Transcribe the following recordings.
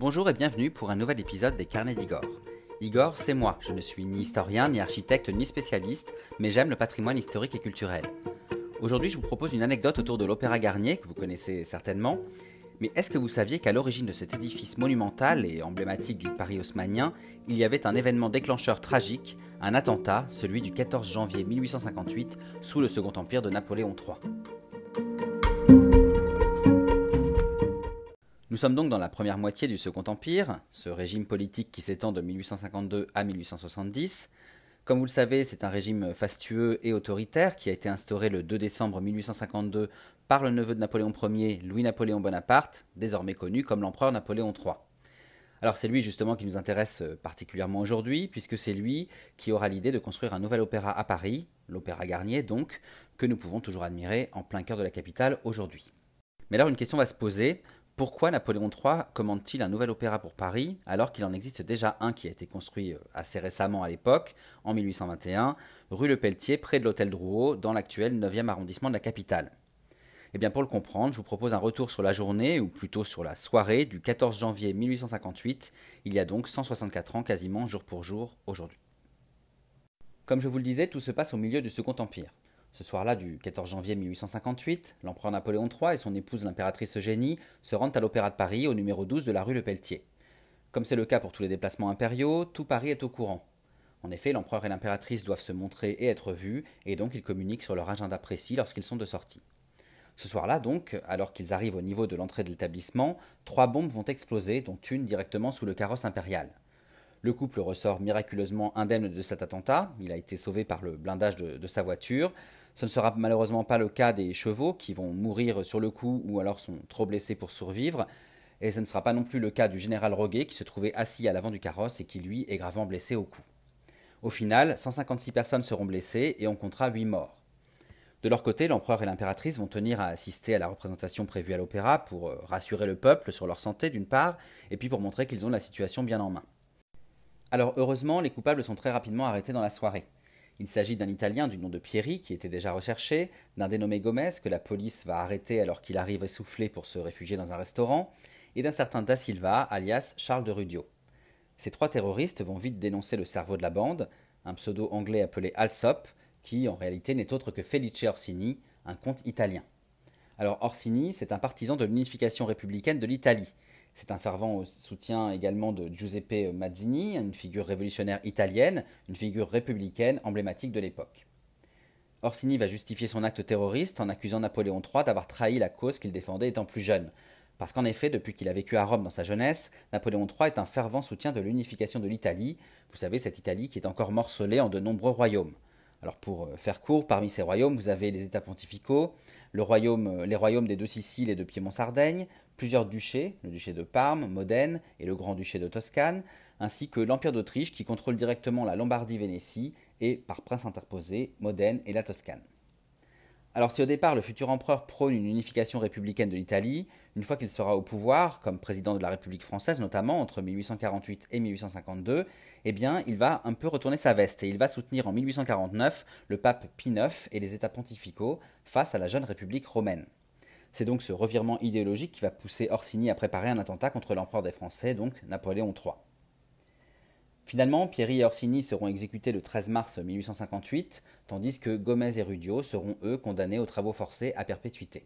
Bonjour et bienvenue pour un nouvel épisode des Carnets d'Igor. Igor, c'est moi. Je ne suis ni historien, ni architecte, ni spécialiste, mais j'aime le patrimoine historique et culturel. Aujourd'hui, je vous propose une anecdote autour de l'Opéra Garnier, que vous connaissez certainement. Mais est-ce que vous saviez qu'à l'origine de cet édifice monumental et emblématique du Paris haussmannien, il y avait un événement déclencheur tragique, un attentat, celui du 14 janvier 1858, sous le Second Empire de Napoléon III sommes donc dans la première moitié du Second Empire, ce régime politique qui s'étend de 1852 à 1870. Comme vous le savez, c'est un régime fastueux et autoritaire qui a été instauré le 2 décembre 1852 par le neveu de Napoléon Ier, Louis-Napoléon Bonaparte, désormais connu comme l'empereur Napoléon III. Alors c'est lui justement qui nous intéresse particulièrement aujourd'hui, puisque c'est lui qui aura l'idée de construire un nouvel opéra à Paris, l'Opéra Garnier donc, que nous pouvons toujours admirer en plein cœur de la capitale aujourd'hui. Mais alors une question va se poser, pourquoi Napoléon III commande-t-il un nouvel opéra pour Paris alors qu'il en existe déjà un qui a été construit euh, assez récemment à l'époque, en 1821, rue Le Pelletier, près de l'hôtel Drouot, dans l'actuel 9e arrondissement de la capitale? Eh bien pour le comprendre, je vous propose un retour sur la journée, ou plutôt sur la soirée du 14 janvier 1858, il y a donc 164 ans quasiment jour pour jour aujourd'hui. Comme je vous le disais, tout se passe au milieu du Second Empire. Ce soir-là du 14 janvier 1858, l'empereur Napoléon III et son épouse l'impératrice Eugénie se rendent à l'Opéra de Paris au numéro 12 de la rue Le Pelletier. Comme c'est le cas pour tous les déplacements impériaux, tout Paris est au courant. En effet, l'empereur et l'impératrice doivent se montrer et être vus, et donc ils communiquent sur leur agenda précis lorsqu'ils sont de sortie. Ce soir-là, donc, alors qu'ils arrivent au niveau de l'entrée de l'établissement, trois bombes vont exploser, dont une directement sous le carrosse impérial. Le couple ressort miraculeusement indemne de cet attentat, il a été sauvé par le blindage de, sa voiture, ce ne sera malheureusement pas le cas des chevaux qui vont mourir sur le coup ou alors sont trop blessés pour survivre. Et ce ne sera pas non plus le cas du général Roguet qui se trouvait assis à l'avant du carrosse et qui lui est gravement blessé au cou. Au final, 156 personnes seront blessées et on comptera 8 morts. De leur côté, l'empereur et l'impératrice vont tenir à assister à la représentation prévue à l'opéra pour euh, rassurer le peuple sur leur santé d'une part, et puis pour montrer qu'ils ont la situation bien en main. Alors heureusement, les coupables sont très rapidement arrêtés dans la soirée. Il s'agit d'un Italien du nom de Pieri qui était déjà recherché, d'un dénommé Gomez que la police va arrêter alors qu'il arrive essoufflé pour se réfugier dans un restaurant, et d'un certain Da Silva, alias Charles de Rudio. Ces trois terroristes vont vite dénoncer le cerveau de la bande, un pseudo anglais appelé Alsop, qui en réalité n'est autre que Felice Orsini, un comte italien. Alors Orsini, c'est un partisan de l'unification républicaine de l'Italie, c'est un fervent soutien également de Giuseppe Mazzini, une figure révolutionnaire italienne, une figure républicaine emblématique de l'époque. Orsini va justifier son acte terroriste en accusant Napoléon III d'avoir trahi la cause qu'il défendait étant plus jeune. Parce qu'en effet, depuis qu'il a vécu à Rome dans sa jeunesse, Napoléon III est un fervent soutien de l'unification de l'Italie, vous savez, cette Italie qui est encore morcelée en de nombreux royaumes. Alors pour euh, faire court, parmi ces royaumes, vous avez les États pontificaux, euh, les royaumes des deux Siciles et de Piémont-Sardaigne, plusieurs duchés, le duché de Parme, Modène et le grand-duché de Toscane, ainsi que l'Empire d'Autriche qui contrôle directement la Lombardie-Vénétie et, par prince interposé, Modène et la Toscane. Alors si au départ le futur empereur prône une unification républicaine de l'Italie, une fois qu'il sera au pouvoir, comme président de la République française notamment entre 1848 et 1852, eh bien il va un peu retourner sa veste et il va soutenir en 1849 le pape Pie IX et les États pontificaux face à la jeune République romaine. C'est donc ce revirement idéologique qui va pousser Orsini à préparer un attentat contre l'empereur des Français, donc Napoléon III. Finalement, Pieri et Orsini seront exécutés le 13 mars 1858, tandis que Gomez et Rudio seront eux condamnés aux travaux forcés à perpétuité.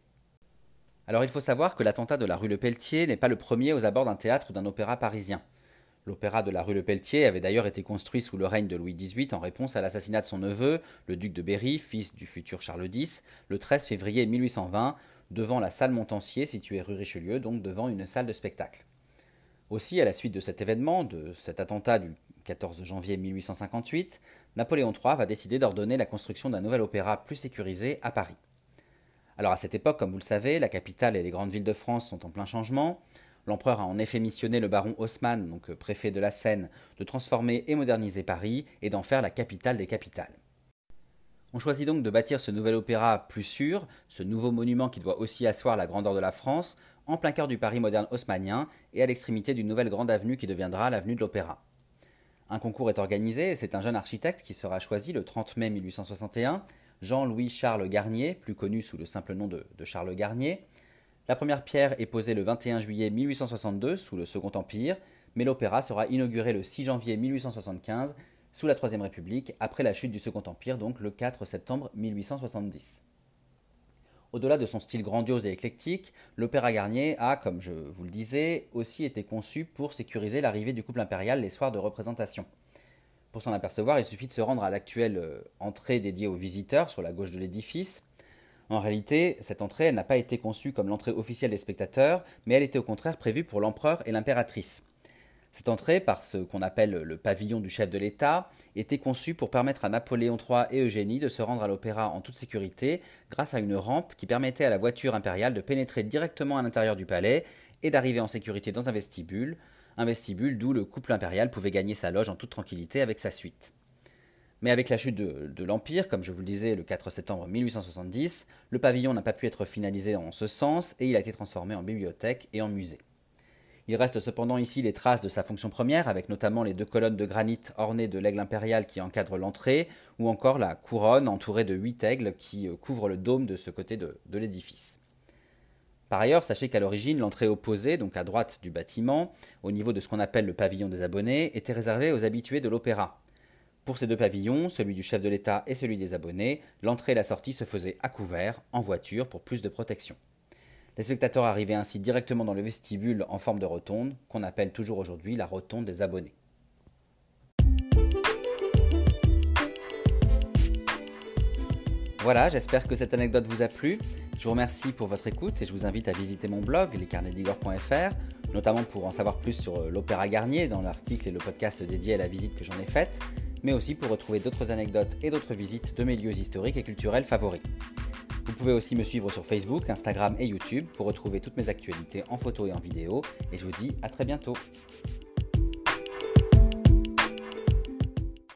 Alors il faut savoir que l'attentat de la rue Le Pelletier n'est pas le premier aux abords d'un théâtre ou d'un opéra parisien. L'opéra de la rue Le Pelletier avait d'ailleurs été construit sous le règne de Louis XVIII en réponse à l'assassinat de son neveu, le duc de Berry, fils du futur Charles X, le 13 février 1820, devant la salle Montancier située rue Richelieu, donc devant une salle de spectacle. Aussi, à la suite de cet événement, de cet attentat du 14 janvier 1858, Napoléon III va décider d'ordonner la construction d'un nouvel opéra plus sécurisé à Paris. Alors à cette époque, comme vous le savez, la capitale et les grandes villes de France sont en plein changement. L'empereur a en effet missionné le baron Haussmann, donc préfet de la Seine, de transformer et moderniser Paris et d'en faire la capitale des capitales. On choisit donc de bâtir ce nouvel opéra plus sûr, ce nouveau monument qui doit aussi asseoir la grandeur de la France, en plein cœur du Paris moderne haussmannien et à l'extrémité d'une nouvelle grande avenue qui deviendra l'avenue de l'Opéra. Un concours est organisé et c'est un jeune architecte qui sera choisi le 30 mai 1861, Jean-Louis Charles Garnier, plus connu sous le simple nom de, Charles Garnier. La première pierre est posée le 21 juillet 1862 sous le Second Empire, mais l'opéra sera inauguré le 6 janvier 1875 sous la Troisième République, après la chute du Second Empire, donc le 4 septembre 1870. Au-delà de son style grandiose et éclectique, l'Opéra Garnier a, comme je vous le disais, aussi été conçu pour sécuriser l'arrivée du couple impérial les soirs de représentation. Pour s'en apercevoir, il suffit de se rendre à l'actuelle euh, entrée dédiée aux visiteurs sur la gauche de l'édifice. En réalité, cette entrée n'a pas été conçue comme l'entrée officielle des spectateurs, mais elle était au contraire prévue pour l'empereur et l'impératrice. Cette entrée, par ce qu'on appelle le pavillon du chef de l'État, était conçue pour permettre à Napoléon III et Eugénie de se rendre à l'opéra en toute sécurité grâce à une rampe qui permettait à la voiture impériale de pénétrer directement à l'intérieur du palais et d'arriver en sécurité dans un vestibule, un vestibule d'où le couple impérial pouvait gagner sa loge en toute tranquillité avec sa suite. Mais avec la chute de, l'Empire, comme je vous le disais le 4 septembre 1870, le pavillon n'a pas pu être finalisé en ce sens et il a été transformé en bibliothèque et en musée. Il reste cependant ici les traces de sa fonction première, avec notamment les deux colonnes de granit ornées de l'aigle impérial qui encadrent l'entrée, ou encore la couronne entourée de huit aigles qui euh, couvrent le dôme de ce côté de l'édifice. Par ailleurs, sachez qu'à l'origine, l'entrée opposée, donc à droite du bâtiment, au niveau de ce qu'on appelle le pavillon des abonnés, était réservée aux habitués de l'opéra. Pour ces deux pavillons, celui du chef de l'État et celui des abonnés, l'entrée et la sortie se faisaient à couvert, en voiture, pour plus de protection. Les spectateurs arrivaient ainsi directement dans le vestibule en forme de rotonde, qu'on appelle toujours aujourd'hui la rotonde des abonnés. Voilà, j'espère que cette anecdote vous a plu. Je vous remercie pour votre écoute et je vous invite à visiter mon blog, lescarnetsdigor.fr, notamment pour en savoir plus sur euh, l'Opéra Garnier dans l'article et le podcast dédié à la visite que j'en ai faite, mais aussi pour retrouver d'autres anecdotes et d'autres visites de mes lieux historiques et culturels favoris. Vous pouvez aussi me suivre sur Facebook, Instagram et YouTube pour retrouver toutes mes actualités en photo et en vidéo, et je vous dis à très bientôt.